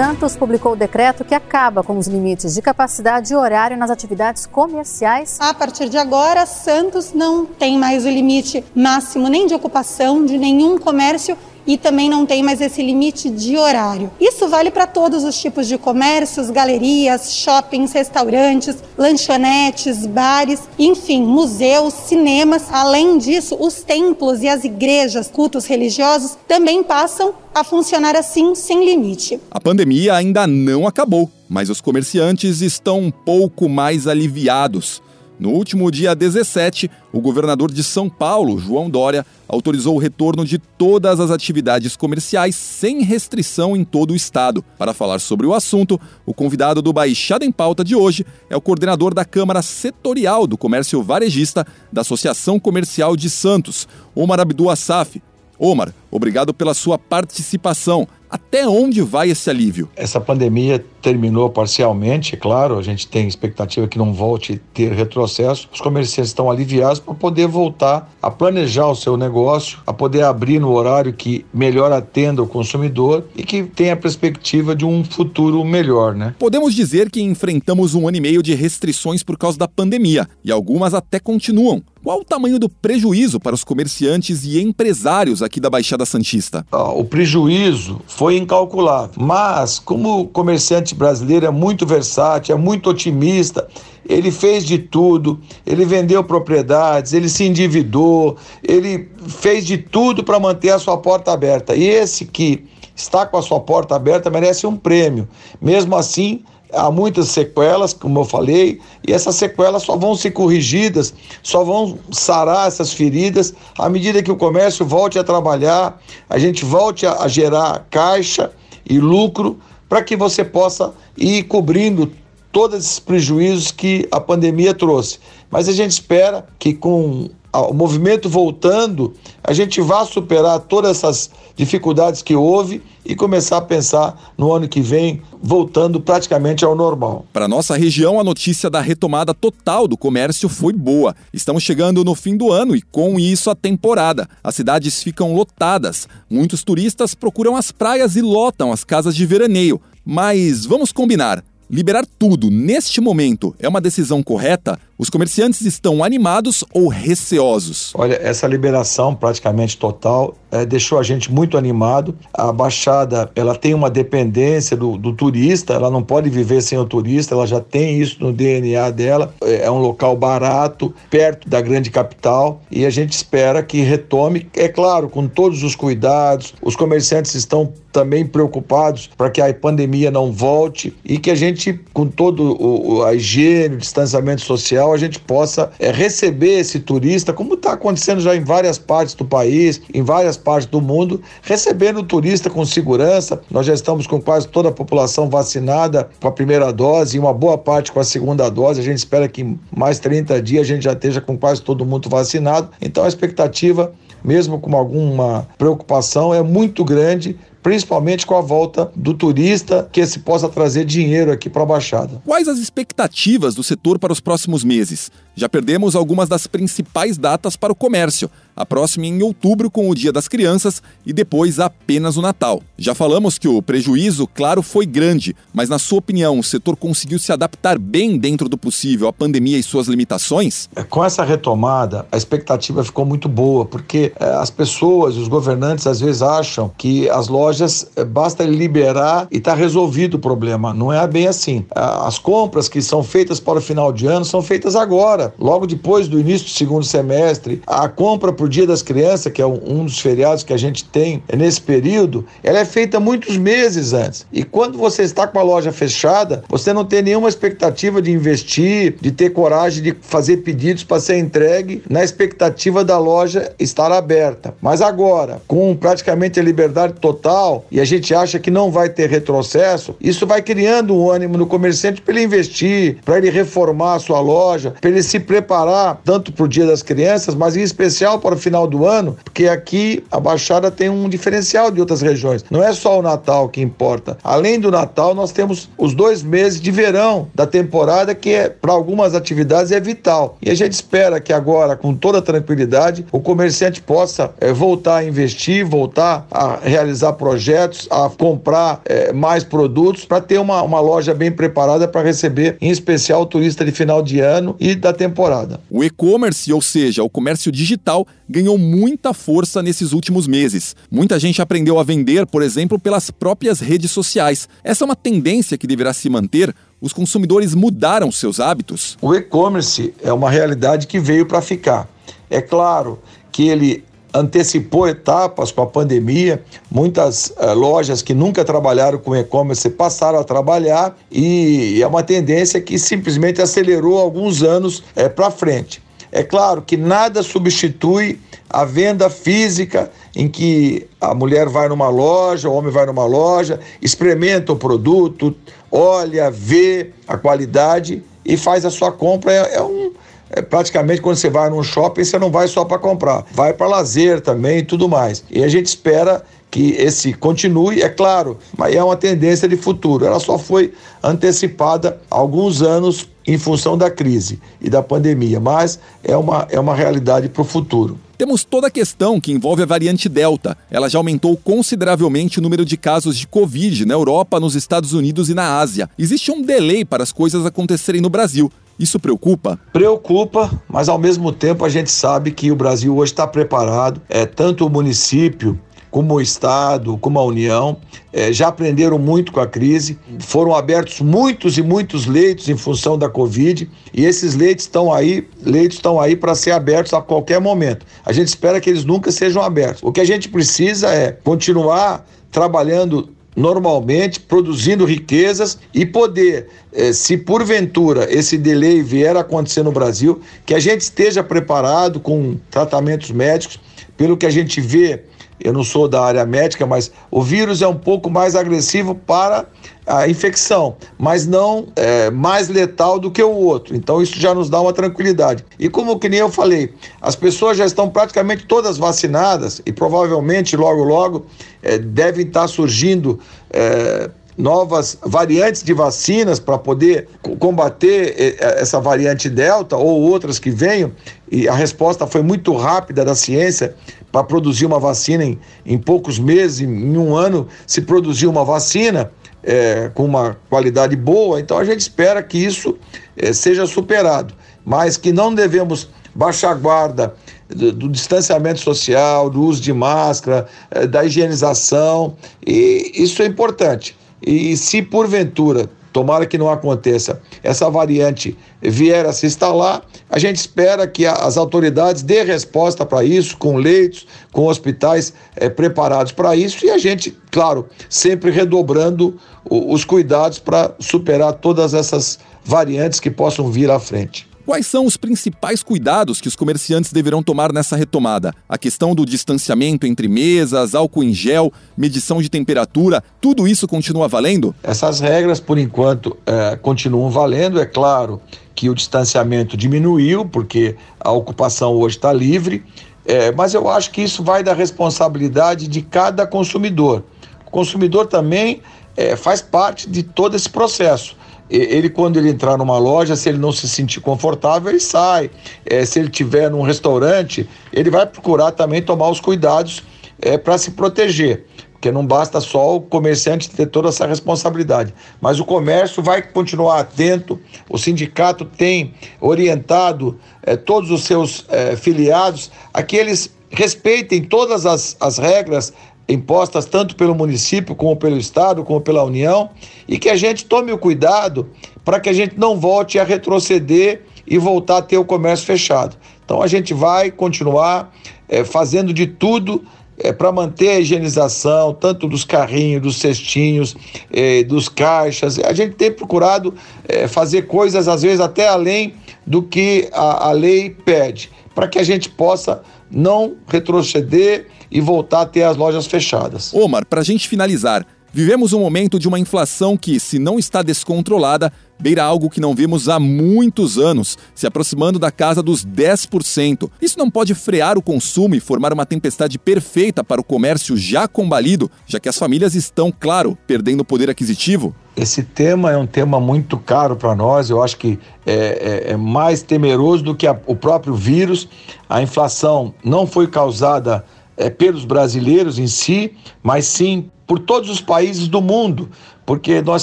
Santos publicou o decreto que acaba com os limites de capacidade e horário nas atividades comerciais. A partir de agora, Santos não tem mais o limite máximo nem de ocupação de nenhum comércio e também não tem mais esse limite de horário. Isso vale para todos os tipos de comércios, galerias, shoppings, restaurantes, lanchonetes, bares, enfim, museus, cinemas. Além disso, os templos e as igrejas, cultos religiosos também passam a funcionar assim sem limite. A pandemia ainda não acabou, mas os comerciantes estão um pouco mais aliviados. No último dia 17, o governador de São Paulo, João Dória, autorizou o retorno de todas as atividades comerciais sem restrição em todo o estado. Para falar sobre o assunto, o convidado do Baixada em Pauta de hoje é o coordenador da Câmara Setorial do Comércio Varejista da Associação Comercial de Santos, Omar Abdul Assaf. Omar, obrigado pela sua participação. Até onde vai esse alívio? Essa pandemia terminou parcialmente, é claro, a gente tem expectativa que não volte a ter retrocesso. Os comerciantes estão aliviados para poder voltar a planejar o seu negócio, a poder abrir no horário que melhor atenda o consumidor e que tenha a perspectiva de um futuro melhor, né? Podemos dizer que enfrentamos um ano e meio de restrições por causa da pandemia, e algumas até continuam. Qual o tamanho do prejuízo para os comerciantes e empresários aqui da Baixada Santista? Ah, O prejuízo foi incalculável, mas como o comerciante brasileiro é muito versátil, é muito otimista, ele fez de tudo, ele vendeu propriedades, ele se endividou, ele fez de tudo para manter a sua porta aberta. E esse que está com a sua porta aberta merece um prêmio. Mesmo assim, há muitas sequelas, como eu falei, e essas sequelas só vão ser corrigidas, só vão sarar essas feridas à medida que o comércio volte a trabalhar, a gente volte a, a gerar caixa e lucro para que você possa ir cobrindo todos esses prejuízos que a pandemia trouxe. Mas a gente espera que com o movimento voltando, a gente vá superar todas essas dificuldades que houve e começar a pensar no ano que vem voltando praticamente ao normal. Para nossa região, a notícia da retomada total do comércio foi boa. Estamos chegando no fim do ano e, com isso, a temporada. As cidades ficam lotadas. Muitos turistas procuram as praias e lotam as casas de veraneio. Mas vamos combinar. Liberar tudo neste momento é uma decisão correta? Os comerciantes estão animados ou receosos? Olha, essa liberação praticamente total eh, deixou a gente muito animado. A Baixada ela tem uma dependência do, do turista, ela não pode viver sem o turista, ela já tem isso no DNA dela. É é um local barato, perto da grande capital e a gente espera que retome, é claro, com todos os cuidados. Os comerciantes estão também preocupados para que a pandemia não volte e que a gente, com todo o- a higiene, o distanciamento social, a gente possa eh, receber esse turista, como está acontecendo já em várias partes do país, em várias partes do mundo, recebendo o turista com segurança. Nós já estamos com quase toda a população vacinada com a primeira dose e uma boa parte com a segunda dose. A gente espera que em mais 30 dias a gente já esteja com quase todo mundo vacinado. Então a expectativa, mesmo com alguma preocupação, é muito grande principalmente com a volta do turista, que se possa trazer dinheiro aqui para a Baixada. Quais as expectativas do setor para os próximos meses? Já perdemos algumas das principais datas para o comércio. A próxima em outubro com o Dia das Crianças e depois apenas o Natal. Já falamos que o prejuízo, claro, foi grande, mas na sua opinião, o setor conseguiu se adaptar bem dentro do possível à pandemia e suas limitações? Com essa retomada, a expectativa ficou muito boa, porque eh, as pessoas, os governantes, às vezes acham que as lojas eh, basta liberar e está resolvido o problema. Não é bem assim. As compras que são feitas para o final de ano são feitas agora, logo depois do início do segundo semestre. A compra por Dia das Crianças, que é um dos feriados que a gente tem nesse período, ela é feita muitos meses antes. E quando você está com a loja fechada, você não tem nenhuma expectativa de investir, de ter coragem de fazer pedidos para ser entregue na expectativa da loja estar aberta. Mas agora, com praticamente a liberdade total e a gente acha que não vai ter retrocesso, isso vai criando um ânimo no comerciante para ele investir, para ele reformar a sua loja, para ele se preparar tanto para o Dia das Crianças, mas em especial para para o final do ano, porque aqui a Baixada tem um diferencial de outras regiões. Não é só o Natal que importa. Além do Natal, nós temos os dois meses de verão da temporada, que é para algumas atividades é vital. E a gente espera que agora, com toda tranquilidade, o comerciante possa é, voltar a investir, voltar a realizar projetos, a comprar é, mais produtos para ter uma, uma loja bem preparada para receber, em especial, o turista de final de ano e da temporada. O e-commerce, ou seja, o comércio digital, ganhou muita força nesses últimos meses. Muita gente aprendeu a vender, por exemplo, pelas próprias redes sociais. Essa é uma tendência que deverá se manter os consumidores mudaram seus hábitos? O e-commerce é uma realidade que veio para ficar. É claro que ele antecipou etapas com a pandemia. Muitas eh, lojas que nunca trabalharam com e-commerce passaram a trabalhar e é uma tendência que simplesmente acelerou alguns anos eh, para frente. É claro que nada substitui a venda física em que a mulher vai numa loja, o homem vai numa loja, experimenta o produto, olha, vê a qualidade e faz a sua compra. É, é um, é, praticamente quando você vai num shopping, você não vai só para comprar, vai para lazer também e tudo mais. E a gente espera que esse continue, é claro, mas é uma tendência de futuro. Ela só foi antecipada alguns anos em função da crise e da pandemia, mas é uma, é uma realidade para o futuro. Temos toda a questão que envolve a variante Delta. Ela já aumentou consideravelmente o número de casos de Covid na Europa, nos Estados Unidos e na Ásia. Existe um delay para as coisas acontecerem no Brasil. Isso preocupa? Preocupa, mas ao mesmo tempo a gente sabe que o Brasil hoje está preparado, é tanto o município como o Estado, como a União, é, já aprenderam muito com a crise. Foram abertos muitos e muitos leitos em função da Covid e esses leitos estão aí, leitos estão aí para ser abertos a qualquer momento. A gente espera que eles nunca sejam abertos. O que a gente precisa é continuar trabalhando normalmente, produzindo riquezas e poder, eh, se porventura esse delay vier a acontecer no Brasil, que a gente esteja preparado com tratamentos médicos, pelo que a gente vê eu não sou da área médica, mas o vírus é um pouco mais agressivo para a infecção, mas não é, mais letal do que o outro. Então isso já nos dá uma tranquilidade. E como que nem eu falei, as pessoas já estão praticamente todas vacinadas e provavelmente logo logo é, devem estar surgindo é, novas variantes de vacinas para poder combater é, é, essa variante delta ou outras que venham. E a resposta foi muito rápida da ciência para produzir uma vacina em, em poucos meses, em, um ano, se produzir uma vacina é, com uma qualidade boa. Então a gente espera que isso é, seja superado, mas que não devemos baixar a guarda do, do, distanciamento social, do uso de máscara, da higienização, e isso é importante. E se porventura tomara que não aconteça, essa variante vier a se instalar, a gente espera que as autoridades dê resposta para isso, com leitos, com hospitais é, preparados para isso, e a gente, claro, sempre redobrando os cuidados para superar todas essas variantes que possam vir à frente. Quais são os principais cuidados que os comerciantes deverão tomar nessa retomada? A questão do distanciamento entre mesas, álcool em gel, medição de temperatura, tudo isso continua valendo? Essas regras, por enquanto, é, continuam valendo. É claro que o distanciamento diminuiu, porque a ocupação hoje está livre, é, mas eu acho que isso vai da responsabilidade de cada consumidor. O consumidor também é, faz parte de todo esse processo ele quando ele entrar numa loja, se ele não se sentir confortável, ele sai. É, se ele tiver num restaurante, ele vai procurar também tomar os cuidados é, para se proteger. Porque não basta só o comerciante ter toda essa responsabilidade, mas o comércio vai continuar atento. O sindicato tem orientado é, todos os seus é, filiados a que eles respeitem todas as, as regras impostas tanto pelo município, como pelo Estado, como pela União, e que a gente tome o cuidado para que a gente não volte a retroceder e voltar a ter o comércio fechado. Então a gente vai continuar é, fazendo de tudo é, para manter a higienização, tanto dos carrinhos, dos cestinhos, é, dos caixas. A gente tem procurado é, fazer coisas, às vezes, até além do que a, a lei pede, para que a gente possa não retroceder e voltar a ter as lojas fechadas. Omar, para a gente finalizar, vivemos um momento de uma inflação que, se não está descontrolada, beira algo que não vemos há muitos anos, se aproximando da casa dos 10%. Isso não pode frear o consumo e formar uma tempestade perfeita para o comércio já combalido, já que as famílias estão, claro, perdendo poder aquisitivo? Esse tema é um tema muito caro para nós, eu acho que é, é, é mais temeroso do que a, o próprio vírus. A inflação não foi causada é, pelos brasileiros em si, mas sim por todos os países do mundo, porque nós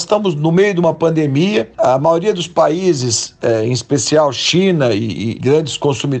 estamos no meio de uma pandemia. A maioria dos países, é, em especial China e, e grandes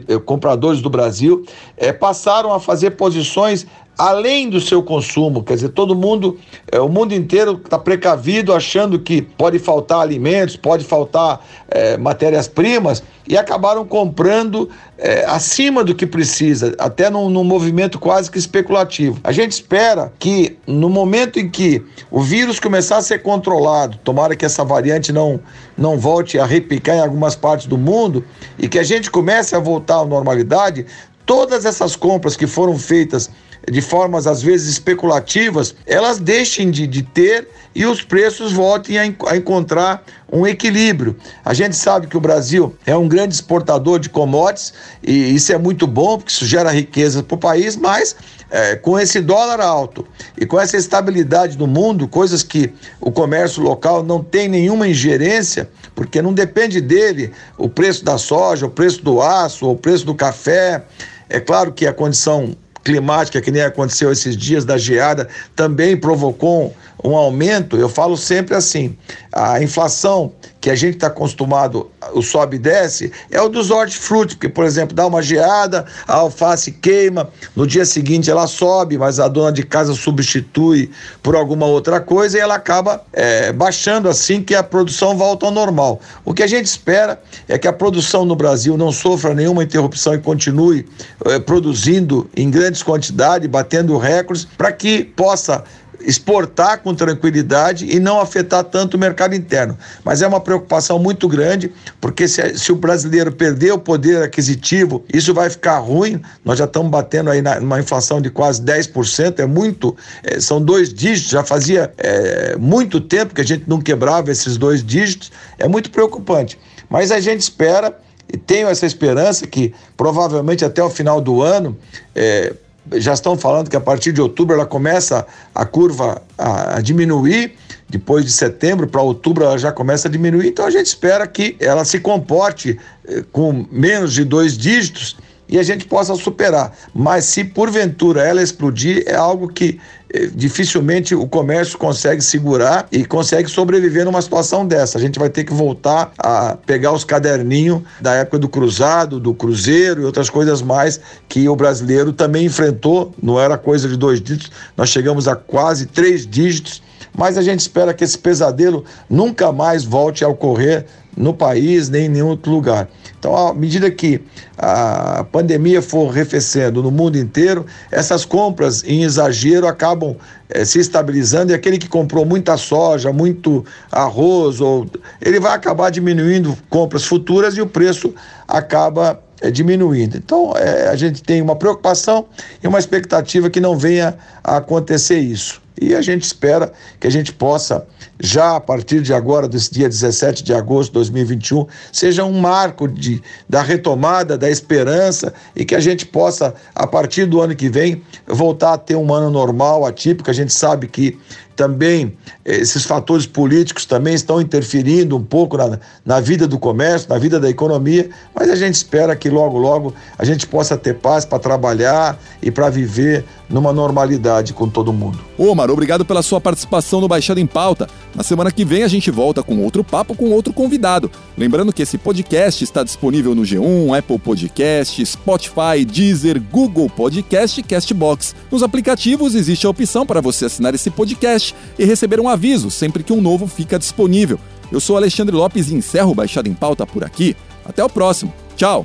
é, compradores do Brasil, é, passaram a fazer posições além do seu consumo. Quer dizer, todo mundo, é, o mundo inteiro está precavido, achando que pode faltar alimentos, pode faltar é, matérias-primas, e acabaram comprando é, acima do que precisa, até num, num, movimento quase que especulativo. A gente espera que no momento em que o vírus começar a ser controlado, tomara que essa variante não, não volte a repicar em algumas partes do mundo, e que a gente comece a voltar à normalidade, todas essas compras que foram feitas de formas às vezes especulativas, elas deixem de, de ter e os preços voltem a, a, encontrar um equilíbrio. A gente sabe que o Brasil é um grande exportador de commodities e isso é muito bom, porque isso gera riqueza para o país, mas é, com esse dólar alto e com essa estabilidade no mundo, coisas que o comércio local não tem nenhuma ingerência, porque não depende dele o preço da soja, o preço do aço, o preço do café. É claro que a condição climática, que nem aconteceu esses dias da geada, também provocou um aumento. Eu falo sempre assim: a inflação que a gente está acostumado, o sobe e desce, é o dos hortifruti, porque, por exemplo, dá uma geada, a alface queima, no dia seguinte ela sobe, mas a dona de casa substitui por alguma outra coisa e ela acaba é, baixando assim que a produção volta ao normal. O que a gente espera é que a produção no Brasil não sofra nenhuma interrupção e continue é, produzindo em grandes quantidades, batendo recordes, para que possa exportar com tranquilidade e não afetar tanto o mercado interno. Mas é uma preocupação muito grande, porque se, se o brasileiro perder o poder aquisitivo, isso vai ficar ruim. Nós já estamos batendo aí numa inflação de quase 10%, é muito, é, são dois dígitos, já fazia é, muito tempo que a gente não quebrava esses dois dígitos, é muito preocupante. Mas a gente espera e tenho essa esperança que provavelmente até o final do ano é, já estão falando que a partir de outubro ela começa a curva a, a diminuir, depois de setembro para outubro ela já começa a diminuir, então a gente espera que ela se comporte eh, com menos de dois dígitos e a gente possa superar. Mas se porventura ela explodir, é algo que eh, dificilmente o comércio consegue segurar e consegue sobreviver numa situação dessa. A gente vai ter que voltar a pegar os caderninhos da época do cruzado, do cruzeiro e outras coisas mais que o brasileiro também enfrentou. Não era coisa de dois dígitos, nós chegamos a quase três dígitos. Mas a gente espera que esse pesadelo nunca mais volte a ocorrer no país nem em nenhum outro lugar. Então, à medida que a pandemia for arrefecendo no mundo inteiro, essas compras em exagero acabam é, se estabilizando e aquele que comprou muita soja, muito arroz, ou, ele vai acabar diminuindo compras futuras e o preço acaba é, diminuindo. Então, é, a gente tem uma preocupação e uma expectativa que não venha a acontecer isso. E a gente espera que a gente possa, já a partir de agora, desse dia 17 de agosto de 2021, seja um marco de, da retomada, da esperança e que a gente possa, a partir do ano que vem, voltar a ter um ano normal, atípico. A gente sabe que também esses fatores políticos também estão interferindo um pouco na, na vida do comércio, na vida da economia, mas a gente espera que logo, logo a gente possa ter paz para trabalhar e para viver numa normalidade com todo mundo. Omar, obrigado pela sua participação no Baixada em Pauta. Na semana que vem a gente volta com outro papo com outro convidado. Lembrando que esse podcast está disponível no G1, Apple Podcast, Spotify, Deezer, Google Podcast e Castbox. Nos aplicativos existe a opção para você assinar esse podcast e receber um aviso sempre que um novo fica disponível. Eu sou Alexandre Lopes e encerro o Baixada em Pauta por aqui. Até o próximo. Tchau.